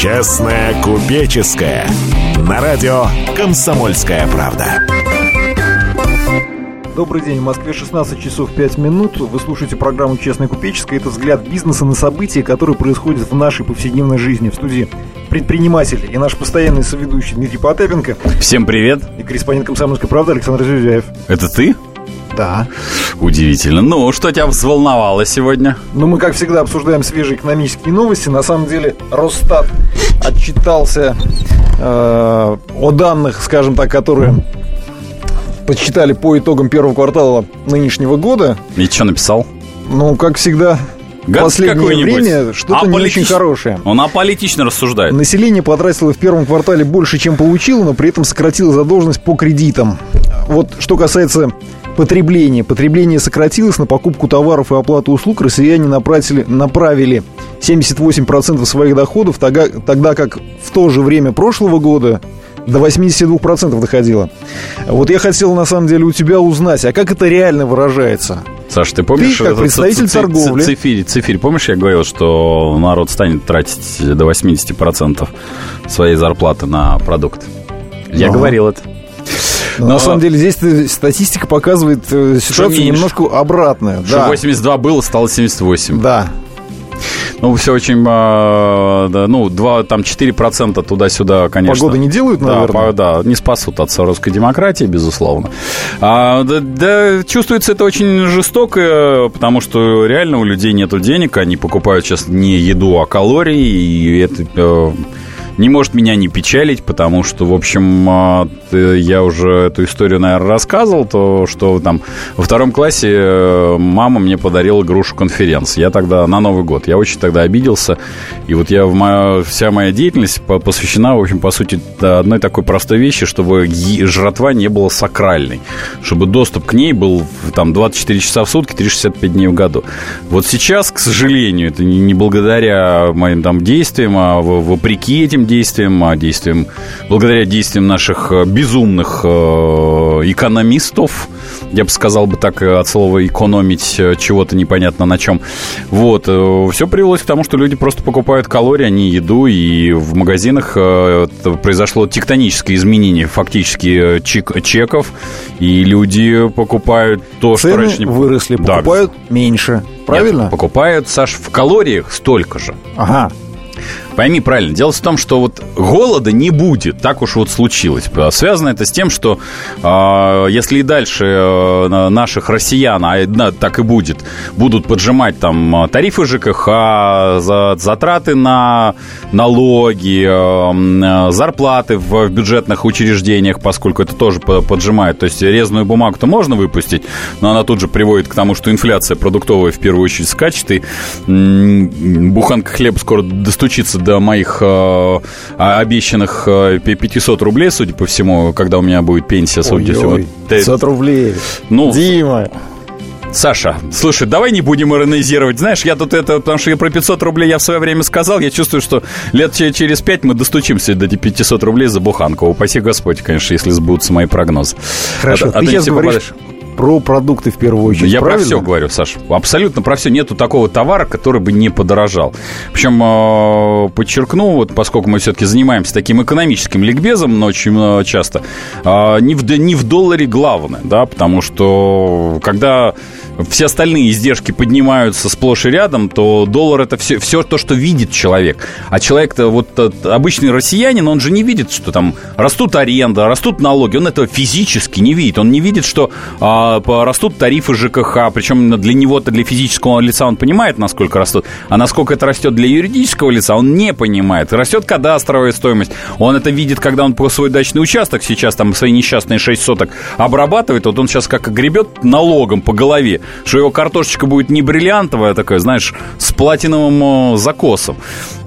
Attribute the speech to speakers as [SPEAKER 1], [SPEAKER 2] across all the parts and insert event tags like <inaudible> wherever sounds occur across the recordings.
[SPEAKER 1] Честная купеческая. На радио «Комсомольская правда».
[SPEAKER 2] Добрый день, в Москве 16 часов 5 минут. Вы слушаете программу «Честная купеческая». Это взгляд бизнеса на события, которые происходят в нашей повседневной жизни. В студии предприниматель и наш постоянный соведущий Дмитрий Потапенко.
[SPEAKER 3] Всем привет.
[SPEAKER 2] И корреспондент «Комсомольской правды» Александр Зюзяев.
[SPEAKER 3] Это ты?
[SPEAKER 2] Да.
[SPEAKER 3] Удивительно. Ну, что тебя взволновало сегодня?
[SPEAKER 2] Ну, мы, как всегда, обсуждаем свежие экономические новости. На самом деле, Росстат отчитался э, о данных, скажем так, которые подсчитали по итогам первого квартала нынешнего года.
[SPEAKER 3] И что написал?
[SPEAKER 2] Ну, как всегда, в последнее время что-то не очень хорошее.
[SPEAKER 3] Он аполитично рассуждает.
[SPEAKER 2] Население потратило в первом квартале больше, чем получило, но при этом сократило задолженность по кредитам. Вот что касается потребления. Потребление сократилось, на покупку товаров и оплату услуг россияне направили, направили 78% своих доходов, тогда, тогда как в то же время прошлого года до 82% доходило. Вот я хотел, на самом деле, у тебя узнать, а как это реально выражается?
[SPEAKER 3] Саш, ты помнишь...
[SPEAKER 2] Ты, как представитель
[SPEAKER 3] ц-
[SPEAKER 2] торговли.
[SPEAKER 3] Цифирь, цифирь, помнишь, я говорил, что народ станет тратить до 80% своей зарплаты на продукт? Я
[SPEAKER 2] Ага.
[SPEAKER 3] говорил это.
[SPEAKER 2] Но- на самом деле здесь э, статистика показывает э, ситуацию
[SPEAKER 3] меньше.
[SPEAKER 2] немножко обратную.
[SPEAKER 3] Что 82 было, стало 78.
[SPEAKER 2] Да.
[SPEAKER 3] Ну, все очень... а, да, ну, 2, там 4% туда-сюда, конечно.
[SPEAKER 2] Погоды не делают,
[SPEAKER 3] Да,
[SPEAKER 2] наверное?
[SPEAKER 3] по- да, не спасут от русской демократии, безусловно. А, да, да, чувствуется это очень жестоко, потому что реально у людей нет денег, они покупают сейчас не еду, а калории, и это э, не может меня не печалить, потому что, в общем, а, я уже эту историю, наверное, рассказывал, то, что там во втором классе э, мама мне подарила грушу конференц. Я тогда на Новый год. Я очень тогда обиделся. И вот я вся моя деятельность по- посвящена, в общем, по сути, одной такой простой вещи, чтобы жратва не была сакральной. Чтобы доступ к ней был там 24 часа в сутки, 365 дней в году. Вот сейчас, к сожалению, это не благодаря моим там действиям, а вопреки этим действиям, а действиям, благодаря действиям наших э, безумных э, экономистов, я бы сказал бы так, э, от слова экономить чего-то непонятно на чем. Вот, все привелось к тому, что люди просто покупают калории, а не еду, и в магазинах произошло тектоническое изменение фактически чек- чеков, и люди покупают то, что
[SPEAKER 2] Цены
[SPEAKER 3] раньше не
[SPEAKER 2] выросли,
[SPEAKER 3] Да,
[SPEAKER 2] покупают меньше. Правильно?
[SPEAKER 3] нет, покупают, Саш, в калориях столько же.
[SPEAKER 2] Ага.
[SPEAKER 3] Пойми правильно, дело в том, что вот голода не будет, так уж вот случилось. Связано это с тем, что э, если и дальше э, на- наших россиян, а на- так и будет, будут поджимать там э, тарифы ЖКХ, за, затраты на налоги, э, э, зарплаты в, в бюджетных учреждениях, поскольку это тоже по- поджимает. То есть резную бумагу-то можно выпустить, но она тут же приводит к тому, что инфляция продуктовая в первую очередь скачет, и м, буханка хлеба скоро достучится до моих э, а- обещанных э, пи- 500 рублей, судя по всему, когда у меня будет пенсия, судя по всему.
[SPEAKER 2] Ой-ой,
[SPEAKER 3] Ты-
[SPEAKER 2] 500 рублей.
[SPEAKER 3] Ну,
[SPEAKER 2] Дима.
[SPEAKER 3] Саша, слушай, давай не будем иронизировать. Знаешь, я тут это, потому что я про 500 рублей я в свое время сказал, я чувствую, что лет че- через 5 мы достучимся до этих 500 рублей за буханку. Упаси Господь, конечно, если сбудутся мои прогнозы.
[SPEAKER 2] Хорошо,
[SPEAKER 3] А а
[SPEAKER 2] ты
[SPEAKER 3] не
[SPEAKER 2] сейчас говоришь
[SPEAKER 3] попадаешь.
[SPEAKER 2] Про продукты в первую очередь,
[SPEAKER 3] Я
[SPEAKER 2] правильно?
[SPEAKER 3] про все говорю, Саш. Абсолютно про все. Нету такого товара, который бы не подорожал. Причем, э, подчеркну, вот поскольку мы все-таки занимаемся таким экономическим ликбезом, но очень э, часто, э, не, в, не в долларе главное, да, потому что когда все остальные издержки поднимаются сплошь и рядом, то доллар это все, все то, что видит человек. А человек-то, вот обычный россиянин, он же не видит, что там растут аренда, растут налоги. Он этого физически не видит. Он не видит, что а, растут тарифы ЖКХ. Причем для него-то, для физического лица он понимает, насколько растут. А насколько это растет для юридического лица, он не понимает. Растет кадастровая стоимость. Он это видит, когда он свой дачный участок сейчас там свои несчастные 6 соток обрабатывает. Вот он сейчас как гребет налогом по голове, что его картошечка будет не бриллиантовая такая, знаешь, с платиновым закосом.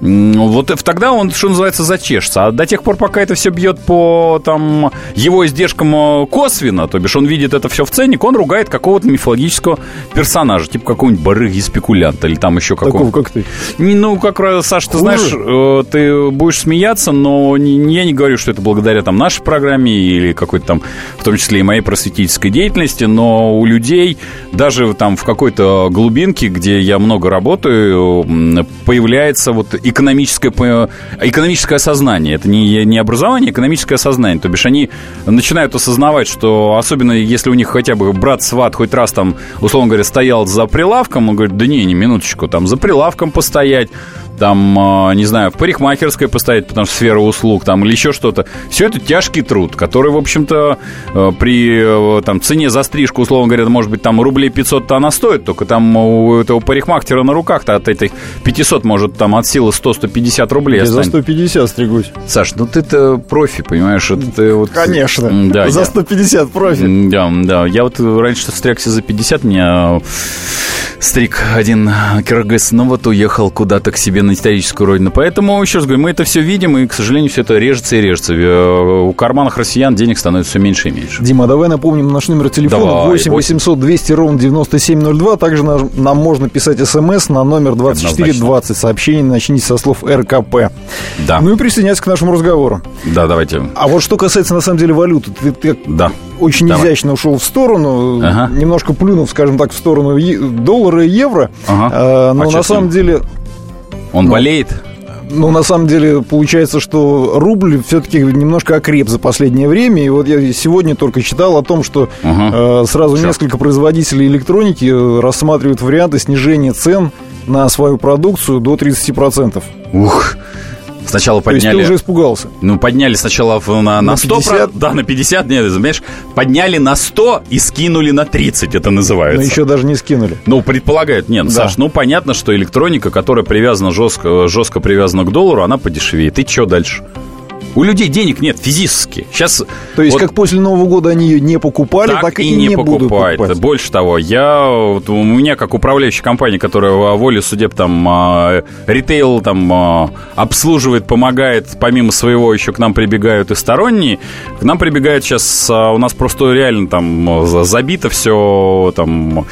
[SPEAKER 3] Вот тогда он, что называется, зачешется. А до тех пор, пока это все бьет по там, его издержкам косвенно, то бишь он видит это все в ценник, он ругает какого-то мифологического персонажа, типа какого-нибудь барыги-спекулянта или там еще
[SPEAKER 2] Такого,
[SPEAKER 3] какого-то.
[SPEAKER 2] как ты.
[SPEAKER 3] Ну, как раз, Саш, ты
[SPEAKER 2] Хуже?
[SPEAKER 3] знаешь, э, ты будешь смеяться, но я не говорю, что это благодаря там нашей программе или какой-то там, в том числе и моей просветительской деятельности, но у людей даже там в какой-то глубинке, где я много работаю, появляется вот экономическое, экономическое сознание. Это не, не образование, а экономическое сознание. То бишь они начинают осознавать, что особенно если у них хотя бы брат-сват хоть раз там, условно говоря, стоял за прилавком, он говорит, да не, не минуточку, там за прилавком постоять, там, а, не знаю, в парикмахерской постоять, потому что сфера услуг, там, или еще что-то. Все это тяжкий труд, который, в общем-то, э, при э, там, цене за стрижку, условно говоря, может быть, там рублей 500-то она стоит, только там у этого парикмахтера на руках-то от этих 500 может там от силы 100-150 рублей
[SPEAKER 2] Я за
[SPEAKER 3] останется.
[SPEAKER 2] 150 стригусь.
[SPEAKER 3] Саш, ну ты-то профи, понимаешь? это ты вот...
[SPEAKER 2] Конечно.
[SPEAKER 3] Да,
[SPEAKER 2] за
[SPEAKER 3] я-
[SPEAKER 2] 150 профи.
[SPEAKER 3] М, Да, да. Я вот раньше стригся за 50, меня стриг один киргиз, но вот уехал куда-то к себе на историческую родину. Поэтому, еще раз говорю, мы это все видим, и, к сожалению, все это режется и режется. Э, У карманах россиян денег становится все меньше и меньше.
[SPEAKER 2] Дима, давай напомним наш номер телефона
[SPEAKER 3] Давай,
[SPEAKER 2] 8 800 200 ровно 9702. Также нам, нам можно писать смс на номер 2420. Сообщение начните со слов РКП.
[SPEAKER 3] Да,
[SPEAKER 2] Ну и присоединяйся к нашему разговору.
[SPEAKER 3] да, давайте.
[SPEAKER 2] А вот что касается, на самом деле, валюты, ты, ты
[SPEAKER 3] Да.
[SPEAKER 2] Очень
[SPEAKER 3] Давай.
[SPEAKER 2] изящно ушел в сторону,
[SPEAKER 3] Ага.
[SPEAKER 2] немножко плюнув, скажем так, в сторону доллара и евро.
[SPEAKER 3] Ага.
[SPEAKER 2] А, но
[SPEAKER 3] А
[SPEAKER 2] на самом деле,
[SPEAKER 3] Он болеет?
[SPEAKER 2] ну, на самом деле, получается, что рубль все-таки немножко окреп за последнее время. И вот я сегодня только читал о том, что
[SPEAKER 3] Ага.
[SPEAKER 2] э, сразу
[SPEAKER 3] Чё?
[SPEAKER 2] несколько производителей электроники э, рассматривают варианты снижения цен на свою продукцию до 30%.
[SPEAKER 3] Ух. Сначала
[SPEAKER 2] То есть ты
[SPEAKER 3] подняли...
[SPEAKER 2] уже испугался.
[SPEAKER 3] Ну, подняли сначала на, на
[SPEAKER 2] На
[SPEAKER 3] 100,
[SPEAKER 2] 50?
[SPEAKER 3] да, на 50, нет, знаешь, подняли на 100 и скинули на 30, это называется.
[SPEAKER 2] Но еще даже не скинули.
[SPEAKER 3] Ну, предполагают, нет,
[SPEAKER 2] Да.
[SPEAKER 3] Саш, ну понятно, что электроника, которая привязана жестко, жестко привязана к доллару, она подешевеет. И что дальше? У людей денег нет физически. Сейчас
[SPEAKER 2] То есть, как после Нового года они ее не покупали, так, и, не, будут
[SPEAKER 3] покупают.
[SPEAKER 2] покупать.
[SPEAKER 3] Больше того, я вот у меня как управляющая компания, которая воле судеб там а, ритейл там а, обслуживает, помогает, помимо своего еще к нам прибегают и сторонние. К нам прибегают сейчас у нас просто реально там а, за- забито все там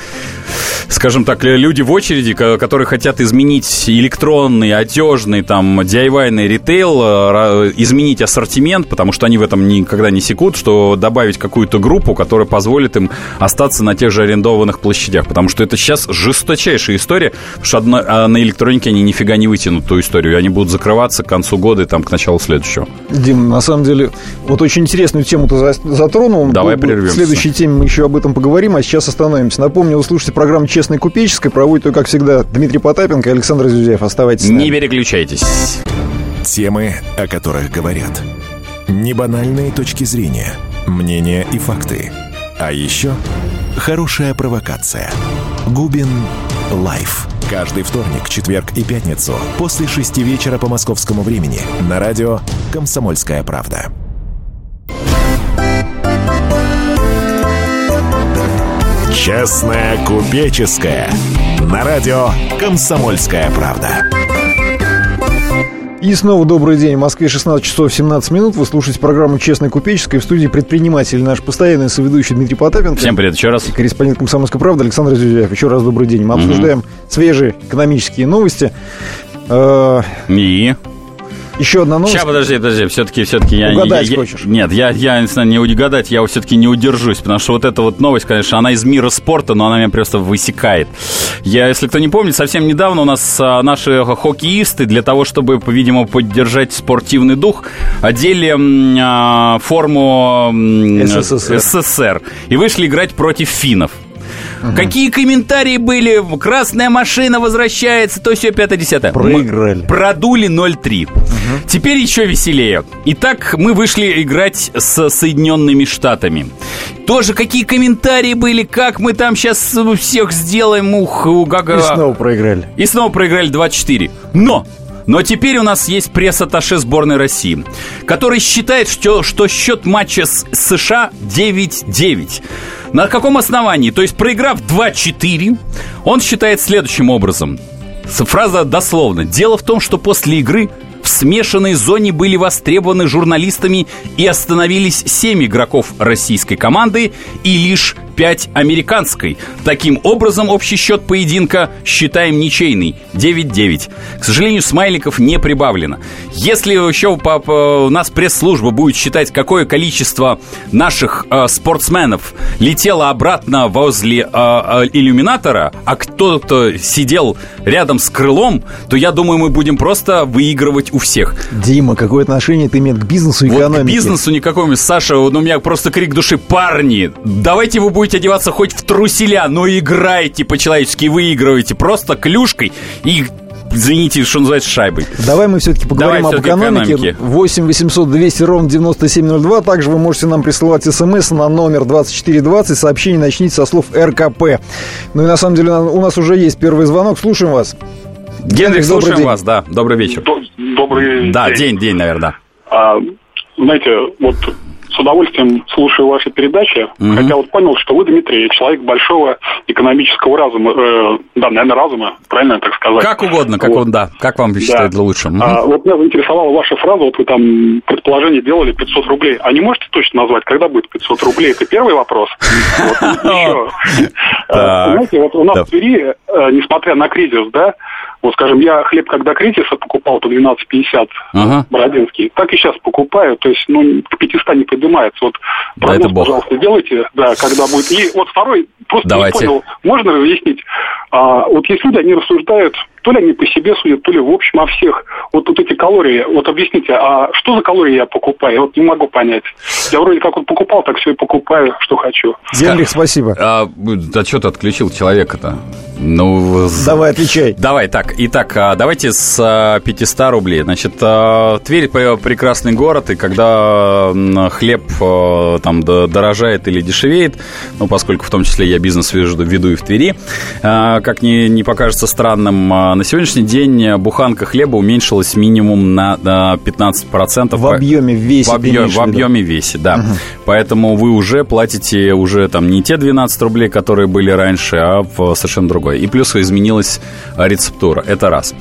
[SPEAKER 3] скажем так, люди в очереди, ко- которые хотят изменить электронный, одежный, там, DIY ритейл, э, изменить ассортимент, потому что они в этом никогда не секут, что добавить какую-то группу, которая позволит им остаться на тех же арендованных площадях, потому что это сейчас жесточайшая история, потому что одно- а на электронике они нифига не вытянут ту историю, они будут закрываться к концу года и там к началу следующего.
[SPEAKER 2] Дим, на самом деле, вот очень интересную тему ты за- затронул.
[SPEAKER 3] Давай
[SPEAKER 2] бу-
[SPEAKER 3] прервемся.
[SPEAKER 2] В следующей теме мы еще об этом поговорим, а сейчас остановимся. Напомню, вы слушаете программу «Честной купеческой». Проводит ее, как всегда, Дмитрий Потапенко и Александр Зюзяев. Оставайтесь с нами.
[SPEAKER 3] Не переключайтесь.
[SPEAKER 1] Темы, о которых говорят. Небанальные точки зрения, мнения и факты. А еще хорошая провокация. Губин Live. Каждый вторник, четверг и пятницу после шести вечера по московскому времени на радио «Комсомольская правда». Честная купеческая. На радио «Комсомольская правда».
[SPEAKER 2] И снова добрый день. В Москве 16 часов 17 минут. Вы слушаете программу «Честной купеческой». В студии предприниматель, наш постоянный соведущий Дмитрий Потапенко.
[SPEAKER 3] Всем привет еще раз.
[SPEAKER 2] И корреспондент «Комсомольской правды» Александр Зюзяев. Еще раз добрый день. Мы обсуждаем свежие экономические новости. Э,
[SPEAKER 3] И...
[SPEAKER 2] Еще одна новость.
[SPEAKER 3] Сейчас, подожди, подожди, все-таки, все-таки я...
[SPEAKER 2] Угадать
[SPEAKER 3] я- я-
[SPEAKER 2] хочешь?
[SPEAKER 3] Нет, я, я не угадать, я все-таки не удержусь, потому что вот эта вот новость, конечно, она из мира спорта, но она меня просто высекает. Я, если кто не помнит, совсем недавно у нас а, наши хоккеисты для того, чтобы, видимо, поддержать спортивный дух, одели а, форму м,
[SPEAKER 2] СССР.
[SPEAKER 3] СССР и вышли играть против финнов. Какие комментарии были? Красная машина возвращается, то все 5-10.
[SPEAKER 2] Проиграли.
[SPEAKER 3] Продули 0-3. Теперь еще веселее. Итак, мы вышли играть с Соединенными Штатами. Тоже какие комментарии были, как мы там сейчас всех сделаем, ух, как...
[SPEAKER 2] И снова проиграли.
[SPEAKER 3] И снова проиграли 2-4. Но! Но теперь у нас есть пресс-атташе сборной России, который считает, что, что счет матча с США 9-9. На каком основании? То есть, проиграв 2-4, он считает следующим образом. Фраза дословно. Дело в том, что после игры в смешанной зоне были востребованы журналистами и остановились 7 игроков российской команды и лишь 5 американской. Таким образом, общий счет поединка считаем ничейный. 9-9. К сожалению, смайликов не прибавлено. Если еще по, по, у нас пресс-служба будет считать, какое количество наших э, спортсменов летело обратно возле э, э, иллюминатора, а кто-то сидел рядом с крылом, то я думаю, мы будем просто выигрывать у всех.
[SPEAKER 2] Дима, какое отношение это имеет к бизнесу и
[SPEAKER 3] Вот
[SPEAKER 2] экономике?
[SPEAKER 3] к бизнесу никакого. Саша, ну, у меня просто крик души. Парни, давайте вы будете одеваться хоть в труселя, но играйте по-человечески, выигрывайте просто клюшкой и извините, что называется, шайбой.
[SPEAKER 2] Давай мы все-таки поговорим
[SPEAKER 3] Давай
[SPEAKER 2] об
[SPEAKER 3] всё-таки
[SPEAKER 2] экономике.
[SPEAKER 3] экономике.
[SPEAKER 2] 8 800 200 ровно 9702. Также вы можете нам присылать смс на номер 2420. Сообщение начните со слов РКП. Ну и на самом деле у нас уже есть первый звонок. Слушаем вас.
[SPEAKER 3] Генрих,
[SPEAKER 2] добрый
[SPEAKER 3] слушаем
[SPEAKER 2] день.
[SPEAKER 3] вас, да. Добрый вечер.
[SPEAKER 4] Добрый
[SPEAKER 3] Да,
[SPEAKER 4] день.
[SPEAKER 3] день, день, наверное,
[SPEAKER 4] А, знаете, вот с удовольствием слушаю ваши передачи,
[SPEAKER 3] Мгм.
[SPEAKER 4] хотя вот понял, что вы, Дмитрий, человек большого экономического разума, э, да, наверное, разума, правильно так
[SPEAKER 3] да.
[SPEAKER 4] сказать?
[SPEAKER 3] Как угодно, как
[SPEAKER 4] Вот.
[SPEAKER 3] он, да. Как вам считает лучше? Мгм.
[SPEAKER 4] А, вот меня заинтересовала ваша фраза, вот вы там предположение делали 500 рублей. А не можете точно назвать, когда будет 500 рублей? Это первый вопрос. <laughs>
[SPEAKER 3] Так.
[SPEAKER 4] Знаете, вот у нас
[SPEAKER 3] Да.
[SPEAKER 4] в Твери, э, несмотря на кризис, да, вот скажем, я хлеб, когда кризиса покупал по 12,50
[SPEAKER 3] Ага.
[SPEAKER 4] Бородинский, так и сейчас покупаю, то есть, ну, к 500 не поднимается. Вот
[SPEAKER 3] Да
[SPEAKER 4] прогноз,
[SPEAKER 3] это бог.
[SPEAKER 4] пожалуйста, делайте, да, когда будет. И вот второй, просто
[SPEAKER 3] Давайте.
[SPEAKER 4] не понял, можно разъяснить? А, вот есть люди, они рассуждают, то ли они по себе судят, то ли в общем о всех. Вот, вот эти калории, вот объясните, а что за калории я покупаю? Я вот не могу понять. Я вроде как вот покупал, так все и покупаю, что хочу.
[SPEAKER 2] Генрих, спасибо.
[SPEAKER 3] А, да что ты отключил человека-то? Ну,
[SPEAKER 2] Давай, отвечай.
[SPEAKER 3] Давай, так, итак, а, давайте с а, 500 рублей. Значит, а, Тверь прекрасный город, и когда хлеб а, там дорожает или дешевеет, ну, поскольку в том числе я бизнес веду, веду и в Твери, а, как не, не покажется странным, а, на сегодняшний день буханка хлеба уменьшилась минимум на, на 15%.
[SPEAKER 2] В объеме, в весе
[SPEAKER 3] В, объеме, в объеме весе, да. Поэтому вы уже платите уже там не те 12 рублей, которые были раньше, а в совершенно другой. И плюс изменилась рецептура. Это раз.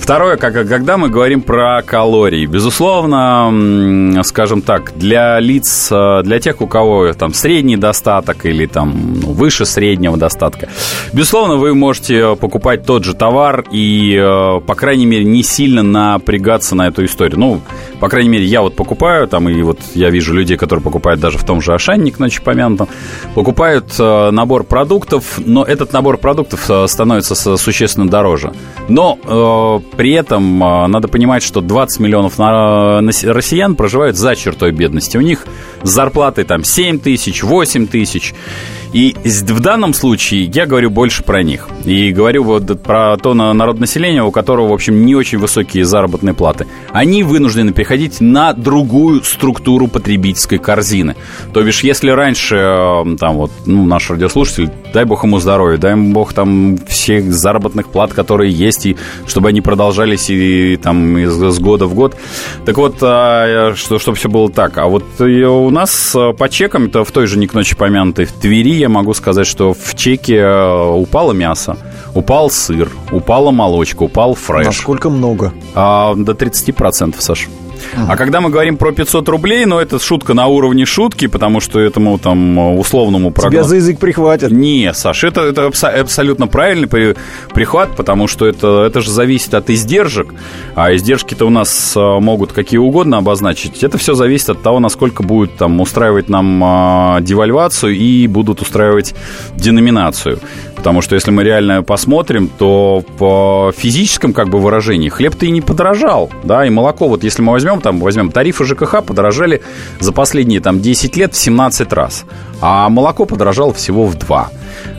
[SPEAKER 3] Второе, как, когда мы говорим про калории, безусловно, скажем так, для лиц, для тех, у кого там средний достаток или там ну, выше среднего достатка, безусловно, вы можете покупать тот же товар и, э, по крайней мере, не сильно напрягаться на эту историю. Ну, по крайней мере, я вот покупаю, там, и вот я вижу людей, которые покупают даже в том же Ашанник, ночи помянутом, покупают э, набор продуктов, но этот набор продуктов э, становится существенно дороже. Но э, при этом э, надо понимать, что 20 миллионов на- нас- россиян проживают за чертой бедности. У них с зарплатой там 7 тысяч, 8 тысяч. И в данном случае я говорю больше про них. И говорю вот про то на- народонаселение, у которого, в общем, не очень высокие заработные платы. Они вынуждены переходить на другую структуру потребительской корзины. То бишь, если раньше, э, там вот, ну, наш радиослушатель, дай бог ему здоровья, дай ему бог там всех заработных плат, которые есть, и чтобы они продолжались и там из, с года в год. Так вот, а, что, чтобы все было так. А вот и у нас э, по чекам, это в той же не к ночи помянутой в Твери, я могу сказать, что в чеке э, упало мясо, упал сыр, упала молочка, упал фреш.
[SPEAKER 2] Насколько много?
[SPEAKER 3] А, до 30%, Саш. А когда мы говорим про 500 рублей, ну, это шутка на уровне шутки, потому что этому там условному
[SPEAKER 2] Тебя
[SPEAKER 3] прогнозу...
[SPEAKER 2] за язык прихватят.
[SPEAKER 3] Не, Саш, это, это абсо- абсолютно правильный при- прихват, потому что это, это же зависит от издержек, а издержки-то у нас а, могут какие угодно обозначить. Это все зависит от того, насколько будет там устраивать нам а, девальвацию и будут устраивать деноминацию. Потому что если мы реально посмотрим, то по физическом как бы выражении хлеб-то и не подорожал, да, и молоко, вот если мы возьмем, там, возьмем тарифы ЖКХ, подорожали за последние там 10 лет в 17 раз, а молоко подорожало всего в 2.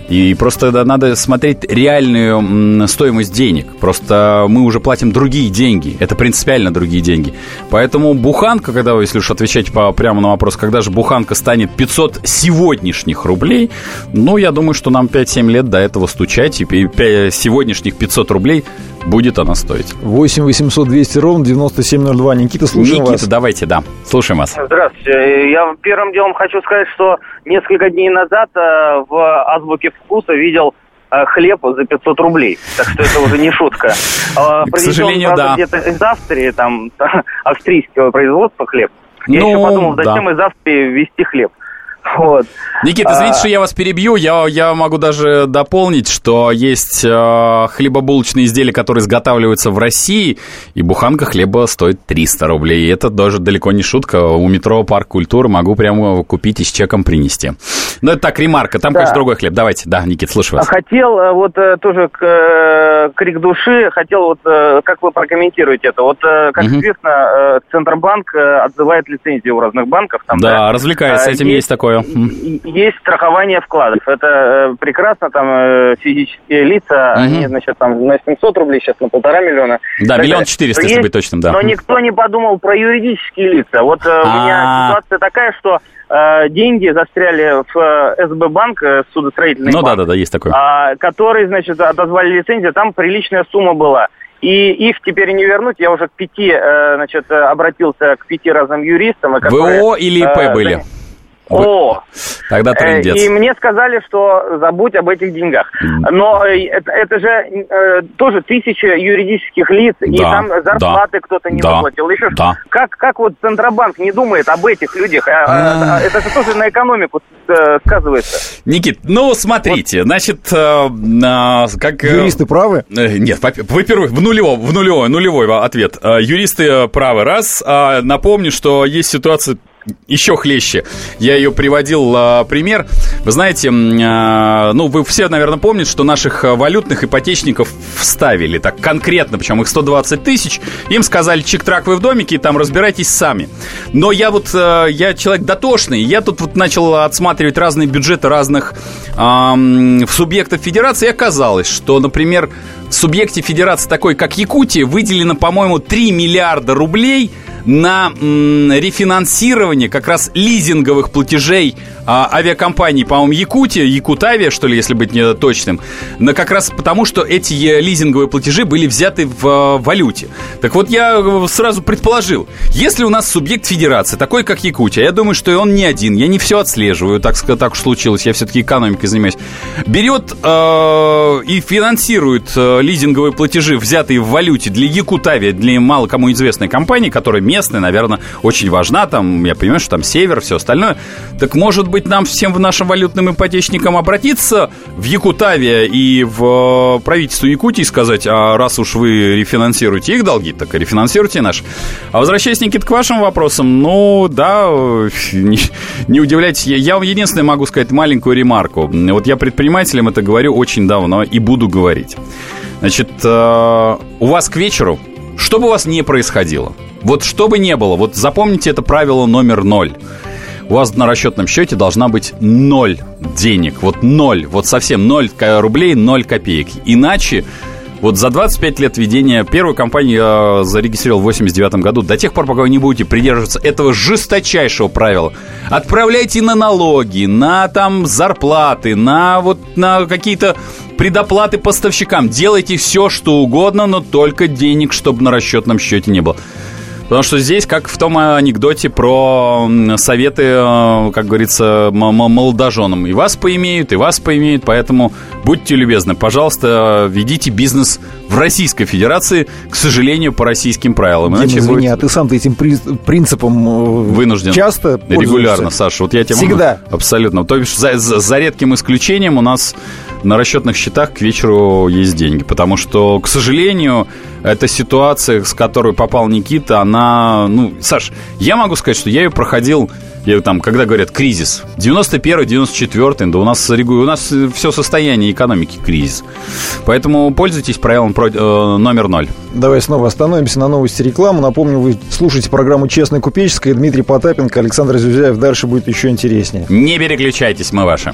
[SPEAKER 3] И просто надо смотреть реальную стоимость денег. Просто мы уже платим другие деньги. Это принципиально другие деньги. Поэтому буханка, когда, вы, если уж отвечать по, прямо на вопрос, когда же буханка станет 500 сегодняшних рублей, ну, я думаю, что нам 5-7 лет до этого стучать, и сегодняшних 500 рублей будет она стоить.
[SPEAKER 2] 8 800 200 ровно 9702. Никита, слушаем
[SPEAKER 3] Никита,
[SPEAKER 2] вас.
[SPEAKER 3] давайте, да, слушаем вас.
[SPEAKER 5] Здравствуйте. Я первым делом хочу сказать, что несколько дней назад э, в азбуке вкуса видел э, хлеб за 500 рублей. Так что это уже не шутка. А,
[SPEAKER 3] К сожалению, да.
[SPEAKER 5] где-то из Австрии, там, <laughs> австрийского производства хлеб. Я
[SPEAKER 3] Ну,
[SPEAKER 5] еще подумал,
[SPEAKER 3] да.
[SPEAKER 5] зачем из Австрии везти хлеб. Вот.
[SPEAKER 3] Никита, извините, а... что я вас перебью. Я, я могу даже дополнить, что есть э, хлебобулочные изделия, которые изготавливаются в России, и буханка хлеба стоит 300 рублей. И это даже далеко не шутка. У метро Парк культуры могу прямо купить и с чеком принести. Ну, это так, ремарка. Там, да. конечно, другой хлеб. Давайте, да, Никит, слушаю вас.
[SPEAKER 5] Хотел э, вот э, тоже э, крик души. Хотел вот, как вы прокомментируете это? Вот, как угу. известно, Центробанк отзывает лицензии у разных банков.
[SPEAKER 3] Там, да, да, развлекаясь, с этим есть, есть такое
[SPEAKER 5] есть страхование вкладов. Это э, прекрасно, там э, физические лица, угу. они, значит, там на 700 рублей, сейчас на полтора миллиона.
[SPEAKER 3] Да, миллион четыреста, если быть точным, да.
[SPEAKER 5] Но никто не подумал про юридические лица. Вот э, у меня а. ситуация такая, что деньги застряли в СБ банк, судостроительный
[SPEAKER 3] ну, банк. Ну да, да, да, есть такой.
[SPEAKER 5] А, который, значит, отозвали лицензию, там приличная сумма была. И их теперь не вернуть. Я уже к пяти, значит, обратился к пяти разным юристам.
[SPEAKER 3] Которые, ВО или ИП были?
[SPEAKER 5] О!
[SPEAKER 3] Тогда трендец.
[SPEAKER 5] И мне сказали, что забудь об этих деньгах. Но э, это, это же э, тоже тысяча юридических лиц, да, и там зарплаты да, кто-то не да, выплатил. Еще да. как, как вот Центробанк не думает об этих людях? А, а, это же тоже на экономику э, сказывается.
[SPEAKER 3] Никит, ну смотрите, вот. значит, как...
[SPEAKER 2] Юристы правы?
[SPEAKER 3] Нет, во-первых, в нулевой, в нулевой, нулевой ответ. Юристы правы, раз. А напомню, что есть ситуация еще хлеще. Я ее приводил а, пример. Вы знаете, а, ну, вы все, наверное, помните, что наших а, валютных ипотечников вставили так конкретно, причем их 120 тысяч. Им сказали, чик-трак вы в домике, там разбирайтесь сами. Но я вот, а, я человек дотошный, я тут вот начал отсматривать разные бюджеты разных а, субъектов федерации, и оказалось, что, например, в субъекте федерации такой, как Якутия, выделено, по-моему, 3 миллиарда рублей – на м, рефинансирование как раз лизинговых платежей а, авиакомпаний, по-моему, Якутия, Якутавия, что ли, если быть не точным, но как раз потому, что эти э, лизинговые платежи были взяты в а, валюте. Так вот, я э, сразу предположил, если у нас субъект федерации, такой как Якутия, я думаю, что и он не один, я не все отслеживаю, так, так уж случилось, я все-таки экономикой занимаюсь, берет э, и финансирует э, лизинговые платежи, взятые в валюте для Якутавия, для мало кому известной компании, которая местная, наверное, очень важна, там, я понимаю, что там север, все остальное, так может быть нам всем в нашим валютным ипотечникам обратиться в Якутавия и в э, правительство Якутии сказать, а раз уж вы рефинансируете их долги, так и рефинансируйте наши. А возвращаясь, Никит, к вашим вопросам, ну, да, <laughs> не, не удивляйтесь, я, я единственное могу сказать маленькую ремарку. Вот я предпринимателям это говорю очень давно и буду говорить. Значит, э, у вас к вечеру, что бы у вас не происходило, вот что бы не было, вот запомните это правило номер ноль – у вас на расчетном счете должна быть ноль денег. Вот ноль, вот совсем ноль рублей, ноль копеек. Иначе вот за 25 лет ведения первую компанию я зарегистрировал в 89 году. До тех пор, пока вы не будете придерживаться этого жесточайшего правила. Отправляйте на налоги, на там зарплаты, на вот на какие-то предоплаты поставщикам. Делайте все, что угодно, но только денег, чтобы на расчетном счете не было. Потому что здесь, как в том анекдоте про советы, э, как говорится, молодоженам. И вас поимеют, и вас поимеют, поэтому будьте любезны, пожалуйста, ведите бизнес в Российской Федерации, к сожалению, по российским правилам.
[SPEAKER 2] Дима, Иначе извини, будет... а ты сам-то этим принципом
[SPEAKER 3] э, вынужден
[SPEAKER 2] часто
[SPEAKER 3] Регулярно, Саша. Вот я тебе
[SPEAKER 2] Всегда.
[SPEAKER 3] Могу... Абсолютно. То есть за, за, за редким исключением у нас на расчетных счетах к вечеру есть деньги. Потому что, к сожалению, эта ситуация, с которой попал Никита, она... Ну, Саш, я могу сказать, что я ее проходил я там, когда говорят кризис, 91 94 да у нас, у нас все состояние экономики кризис. Поэтому пользуйтесь правилом про, э, номер ноль.
[SPEAKER 2] Давай снова остановимся на новости рекламы. Напомню, вы слушаете программу «Честная купеческая». Дмитрий Потапенко, Александр Зюзяев. Дальше будет еще интереснее.
[SPEAKER 3] Не переключайтесь, мы ваши.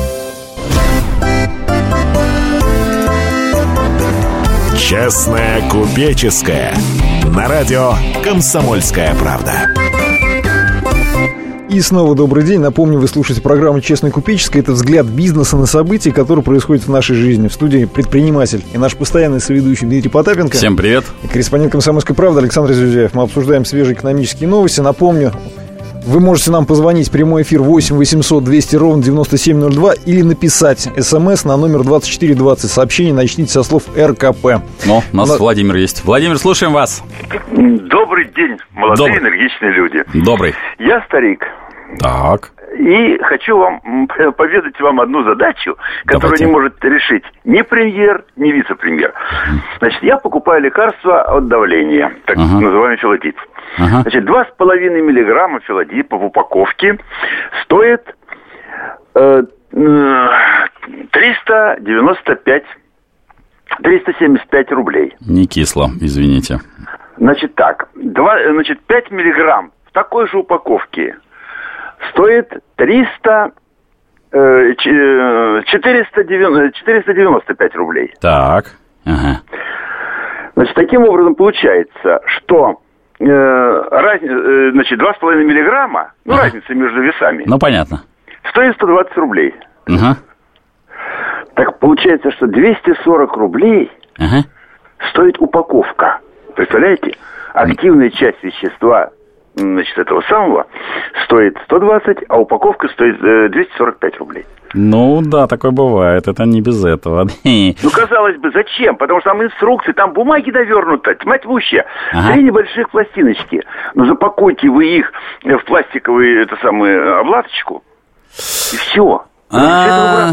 [SPEAKER 1] Честная купеческая. На радио «Комсомольская правда».
[SPEAKER 2] И снова добрый день. Напомню, вы слушаете программу «Честная купеческая». Это взгляд бизнеса на события, которые происходят в нашей жизни. В студии предприниматель и наш постоянный соведущий Дмитрий Потапенко.
[SPEAKER 3] Всем привет.
[SPEAKER 2] И корреспондент «Комсомольской правды» Александр Зюзяев. Мы обсуждаем свежие экономические новости. Напомню, вы можете нам позвонить в прямой эфир 8 800 200 ровно 9702 или написать смс на номер 2420. Сообщение начните со слов РКП.
[SPEAKER 3] Ну, у нас Но... Владимир есть. Владимир, слушаем вас.
[SPEAKER 6] Добрый день, молодые Добрый. энергичные люди.
[SPEAKER 3] Добрый.
[SPEAKER 6] Я старик.
[SPEAKER 3] Так.
[SPEAKER 6] И хочу вам <laughs> поведать вам одну задачу, которую Давайте. не может решить ни премьер, ни вице-премьер. Значит, я покупаю лекарства от давления, так ага. называемый филотип. Ага. Значит, 2,5 миллиграмма филодипа в упаковке стоит э, 395 375 рублей.
[SPEAKER 3] Не кисло, извините.
[SPEAKER 6] Значит так, 2, значит, 5 миллиграмм в такой же упаковке стоит 300 490, 495 рублей.
[SPEAKER 3] Так. Ага.
[SPEAKER 6] Значит, таким образом получается, что э, раз, э, значит, 2,5 миллиграмма, ну, ага. разница между весами.
[SPEAKER 3] Ну, понятно.
[SPEAKER 6] Стоит 120 рублей.
[SPEAKER 3] Ага.
[SPEAKER 6] Так получается, что 240 рублей ага. стоит упаковка. Представляете? Активная часть вещества значит, этого самого стоит 120, а упаковка стоит 245 э, рублей.
[SPEAKER 3] Ну да, такое бывает, это не без этого. <laughs>
[SPEAKER 6] Ну, казалось бы, зачем? Потому что там инструкции, там бумаги довернуты, тьма тьмущая. Ага. Три небольших пластиночки. Ну, запакуйте вы их в пластиковую, эту самую, обладочку, и все. А,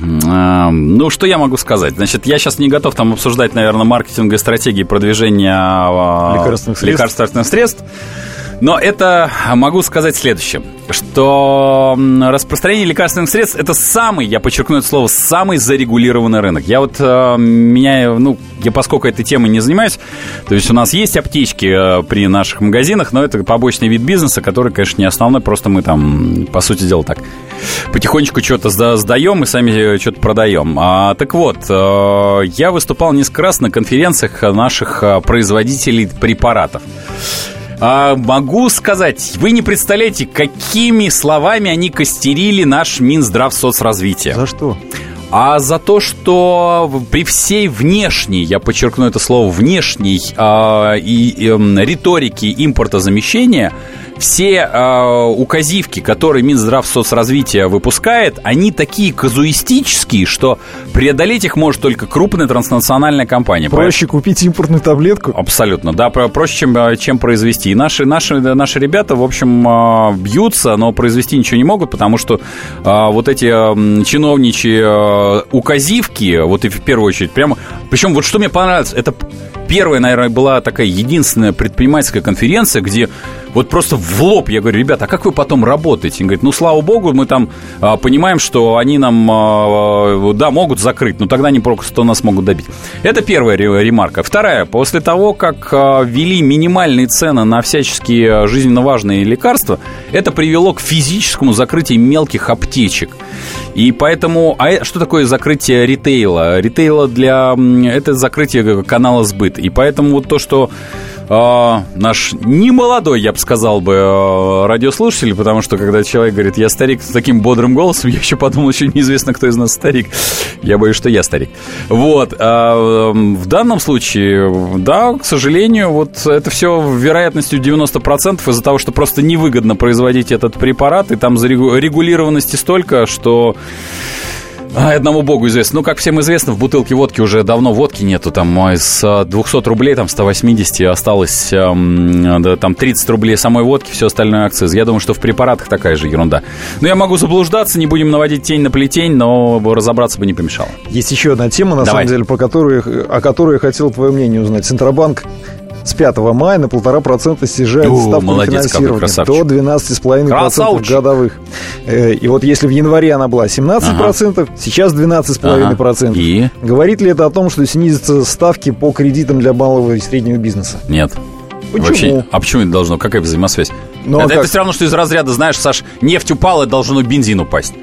[SPEAKER 3] ну, что я могу сказать? Значит, я сейчас не готов там обсуждать, наверное, маркетинговые стратегии продвижения а, лекарственных средств. лекарственных средств. Но это могу сказать следующее, что распространение лекарственных средств это самый, я подчеркну это слово, самый зарегулированный рынок. Я вот э, меня, ну, я поскольку этой темой не занимаюсь, то есть у нас есть аптечки э, при наших магазинах, но это побочный вид бизнеса, который, конечно, не основной, просто мы там, по сути дела, так потихонечку что-то сдаем и сами что-то продаем. А, так вот, э, я выступал несколько раз на конференциях наших производителей препаратов. А, могу сказать, вы не представляете, какими словами они костерили наш Минздрав соцразвития.
[SPEAKER 2] За что?
[SPEAKER 3] а за то, что при всей внешней, я подчеркну это слово, внешней э, и, э, риторике импортозамещения, все э, указивки, которые Минздрав соцразвития выпускает, они такие казуистические, что преодолеть их может только крупная транснациональная компания.
[SPEAKER 2] Проще Поэтому... купить импортную таблетку?
[SPEAKER 3] Абсолютно, да, проще, чем, э, чем произвести. И наши, наши, наши ребята, в общем, э, бьются, но произвести ничего не могут, потому что э, вот эти э, чиновничьи э, указивки, вот и в первую очередь, прямо... Причем вот что мне понравилось, это первая, наверное, была такая единственная предпринимательская конференция, где вот просто в лоб я говорю, ребята, а как вы потом работаете? Он говорит, ну, слава богу, мы там а, понимаем, что они нам, а, да, могут закрыть, но тогда они просто нас могут добить. Это первая ремарка. Вторая, после того, как а, минимальные цены на всяческие жизненно важные лекарства, это привело к физическому закрытию мелких аптечек. И поэтому, а что такое закрытие ритейла? Ритейла для, это закрытие канала сбыт. И поэтому вот то, что э, наш немолодой, я бы сказал бы, э, радиослушатель, потому что когда человек говорит, я старик с таким бодрым голосом, <laughs> я еще подумал, еще неизвестно, кто из нас старик. Я боюсь, что я старик. Вот. А, в данном случае, да, к сожалению, вот это все вероятностью 90% из-за того, что просто невыгодно производить этот препарат, и там зарегулированности столько, что а, одному богу известно. Ну, как всем известно, в бутылке водки уже давно водки нету. Там из 200 а, рублей, там 180 осталось да, там 30 рублей самой водки, все остальное акциз. Я думаю, что в препаратах такая же ерунда. Но я могу заблуждаться, не будем наводить тень на плетень, но разобраться бы не помешало.
[SPEAKER 2] Есть еще одна тема, на Давай. самом деле, по которой, о которой я хотел твое мнение узнать. Центробанк с 5 мая на полтора процента снижает О, ставку молодец, финансирования до 12,5% годовых. Э, и вот если в январе она была 17%, ага. сейчас 12,5%. Ага. И? Говорит ли это о том, что снизятся ставки по кредитам для малого и среднего бизнеса?
[SPEAKER 3] Нет. Почему? Вообще, а почему это должно? Какая взаимосвязь? Ну, это, а это все равно, что из разряда, знаешь, Саш, нефть упала, должно бензин упасть.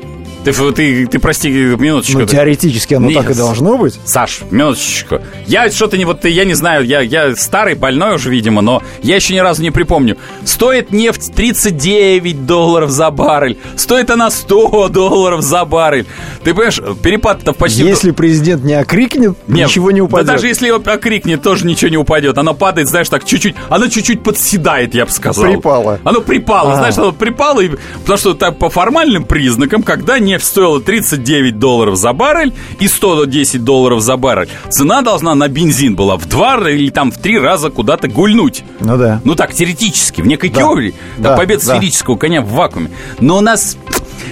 [SPEAKER 3] Ты, ты, ты прости, минуточку. Ну,
[SPEAKER 2] теоретически оно Нет, так и должно быть.
[SPEAKER 3] Саш, минуточку. Я что-то не, вот, я не знаю, я, я старый, больной уже, видимо, но я еще ни разу не припомню. Стоит нефть 39 долларов за баррель. Стоит она 100 долларов за баррель. Ты понимаешь, перепад-то почти...
[SPEAKER 2] Если президент не окрикнет, Нет, ничего не упадет.
[SPEAKER 3] Да даже если окрикнет, тоже ничего не упадет. Оно падает, знаешь, так чуть-чуть... Оно чуть-чуть подседает, я бы сказал.
[SPEAKER 2] Припало.
[SPEAKER 3] Оно припало, а. знаешь, оно припало, и, потому что так, по формальным признакам, когда нефть стоила 39 долларов за баррель и 110 долларов за баррель, цена должна на бензин была в два или там в три раза куда-то гульнуть.
[SPEAKER 2] Ну да.
[SPEAKER 3] Ну так, теоретически, в некой да. теории. Да, победа да. сферического коня в вакууме. Но у нас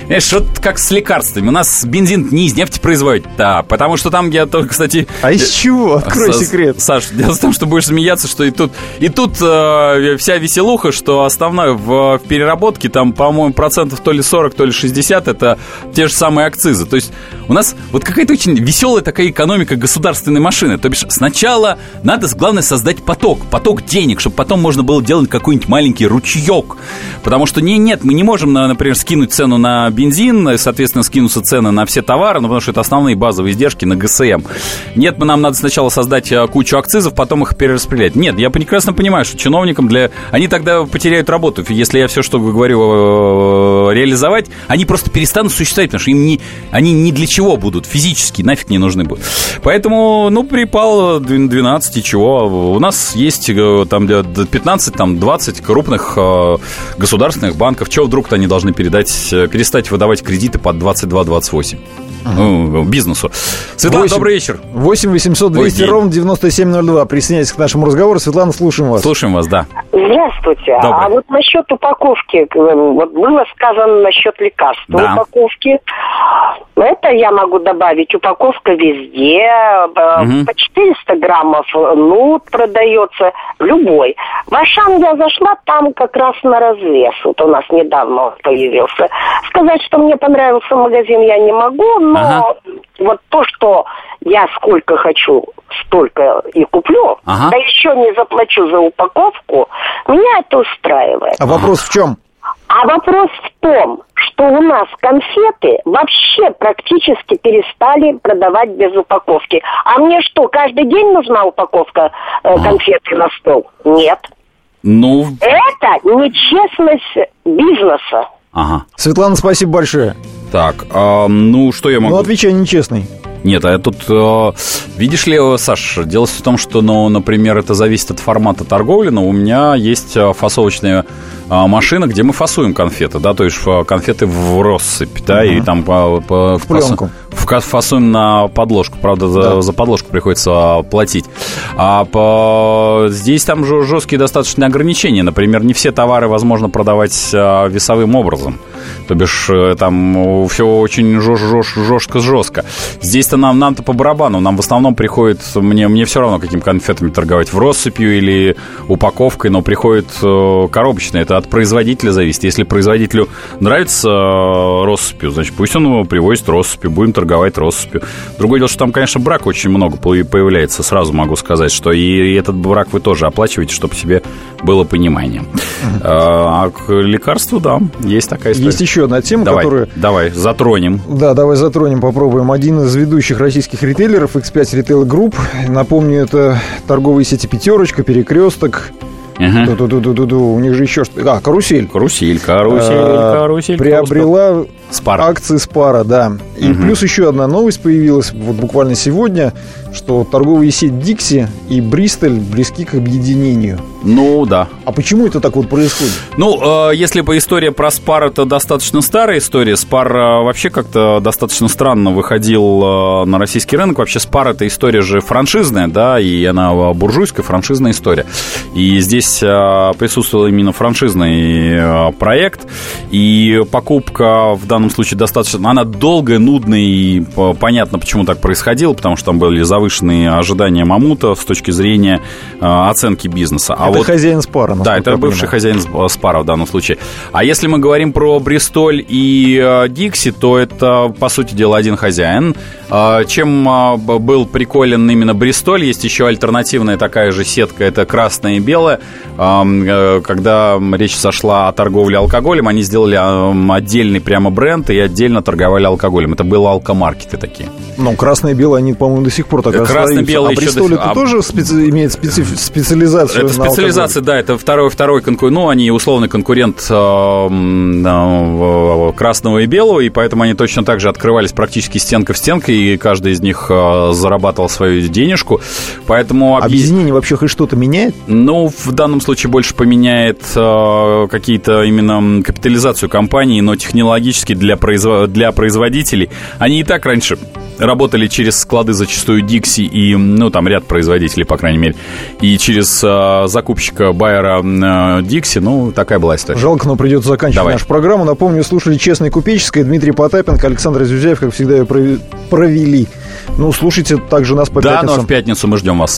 [SPEAKER 3] Знаешь, вот как с лекарствами. У нас бензин не из нефти производят, да, потому что там я только, кстати...
[SPEAKER 2] А из чего? Открой С, секрет.
[SPEAKER 3] Саш, дело в том, что будешь смеяться, что и тут, и тут э, вся веселуха, что основное в, в переработке, там, по-моему, процентов то ли 40, то ли 60, это те же самые акцизы. То есть у нас вот какая-то очень веселая такая экономика государственной машины. То бишь сначала надо, главное, создать поток, поток денег, чтобы потом можно было делать какой-нибудь маленький ручеек. Потому что не, нет, мы не можем, например, скинуть цену на бензин, соответственно, скинутся цены на все товары, ну, потому что это основные базовые издержки на ГСМ. Нет, нам надо сначала создать э, кучу акцизов, потом их перераспределять. Нет, я прекрасно понимаю, что чиновникам для... Они тогда потеряют работу. Если я все, что говорю, э, реализовать, они просто перестанут существовать, потому что им не... они ни для чего будут, физически нафиг не нужны будут. Поэтому, ну, припал 12 и чего. У нас есть э, там 15, там 20 крупных государственных банков. Чего вдруг-то они должны передать, перестать начать выдавать кредиты под 22-28. Ага. Ну, бизнесу. Светлана, 8, добрый вечер.
[SPEAKER 2] 8 800 200 Ой, ровно 9702. Присоединяйтесь к нашему разговору. Светлана, слушаем вас.
[SPEAKER 3] Слушаем вас, да.
[SPEAKER 7] Здравствуйте. Добрый. А вот насчет упаковки, вот было сказано насчет лекарств да. упаковки. Это я могу добавить. Упаковка везде. Угу. По 400 граммов нут продается. Любой. В Ашан я зашла, там как раз на развес. Вот у нас недавно он появился. Сказать, что мне понравился магазин, я не могу, но ага. вот то, что я сколько хочу, столько и куплю, ага. да еще не заплачу за упаковку, меня это устраивает.
[SPEAKER 2] А вопрос в чем?
[SPEAKER 7] А вопрос в том, что у нас конфеты вообще практически перестали продавать без упаковки. А мне что, каждый день нужна упаковка э, конфеты на стол? Нет.
[SPEAKER 3] Ну...
[SPEAKER 7] Это нечестность бизнеса.
[SPEAKER 2] Ага. Светлана, спасибо большое.
[SPEAKER 3] Так, а, ну что я могу...
[SPEAKER 2] Ну, отвечай нечестный.
[SPEAKER 3] Нет, а тут, э, видишь ли, Саш, дело в том, что, ну, например, это зависит от формата торговли, но у меня есть э, фасовочная э, машина, где мы фасуем конфеты, да, то есть конфеты в россыпь, да, uh-huh. и там по, по,
[SPEAKER 2] в пленку.
[SPEAKER 3] В, фасуем на подложку, правда, да. за, за подложку приходится платить. А по, здесь там жесткие достаточно ограничения, например, не все товары возможно продавать весовым образом, то бишь там все очень жестко-жестко. Здесь Здесь-то нам, нам-то по барабану. Нам в основном приходит, мне, мне все равно, какими конфетами торговать, в россыпью или упаковкой, но приходит э, коробочные. Это от производителя зависит. Если производителю нравится э, россыпью, значит, пусть он привозит россыпью, будем торговать россыпью. Другое дело, что там, конечно, брак очень много появляется, сразу могу сказать, что и этот брак вы тоже оплачиваете, чтобы себе было понимание. А к лекарству, да, есть такая история.
[SPEAKER 2] Есть еще одна тема,
[SPEAKER 3] давай,
[SPEAKER 2] которую...
[SPEAKER 3] Давай, затронем.
[SPEAKER 2] Да, давай затронем, попробуем. Один из ведущих российских ритейлеров X5 Retail Group. Напомню, это торговые сети «Пятерочка», «Перекресток», Ага. Ду -ду -ду -ду -ду. У них же еще что А, карусель.
[SPEAKER 3] Карусель, карусель,
[SPEAKER 2] а, карусель. Приобрела
[SPEAKER 3] Спар.
[SPEAKER 2] акции Спара, да. И угу. плюс еще одна новость появилась вот буквально сегодня, что торговые сеть Дикси и Бристоль близки к объединению.
[SPEAKER 3] Ну, да.
[SPEAKER 2] А почему это так вот происходит?
[SPEAKER 3] Ну, э, если по история про Спар, это достаточно старая история. Спар э, вообще как-то достаточно странно выходил э, на российский рынок. Вообще Спар это история же франшизная, да, и она буржуйская франшизная история. И здесь э, присутствовал именно франшизный э, проект, и покупка в данном случае достаточно... Она долгая, нудная, и понятно, почему так происходило, потому что там были завышенные ожидания Мамута с точки зрения э, оценки бизнеса.
[SPEAKER 2] А это вот, хозяин спара.
[SPEAKER 3] Да, это бывший понимаю. хозяин спара в данном случае. А если мы говорим про Бристоль и э, Дикси, то это, по сути дела, один хозяин. Э, чем э, был приколен именно Бристоль, есть еще альтернативная такая же сетка, это красная и белая. Э, когда речь сошла о торговле алкоголем, они сделали отдельный прямо бренд и отдельно торговали алкоголем. Это были алкомаркеты такие.
[SPEAKER 2] Ну, красное белое, они, по-моему, до сих пор так
[SPEAKER 3] Красное-белое
[SPEAKER 2] а еще... А тоже специ... имеет специф... специализацию
[SPEAKER 3] Это специализация, да, это второй, второй конкурент. Ну, они условный конкурент э, э, красного и белого, и поэтому они точно так же открывались практически стенка в стенку, и каждый из них э, зарабатывал свою денежку. Поэтому...
[SPEAKER 2] Объединение вообще хоть что-то меняет?
[SPEAKER 3] Ну, в данном случае больше поменяет э, какие-то именно капитализацию компании, но технологически для, производ... для производителей. Они и так раньше работали через склады зачастую Dixie и, ну, там ряд производителей, по крайней мере, и через э, закупщика Байера э, Dixie, ну, такая была история.
[SPEAKER 2] Жалко, но придется заканчивать Давай. нашу программу. Напомню, слушали «Честный купеческий», Дмитрий Потапенко, Александр Зюзяев, как всегда, ее провели. Ну, слушайте также нас по
[SPEAKER 3] да,
[SPEAKER 2] пятницам.
[SPEAKER 3] Да, но в пятницу мы ждем вас.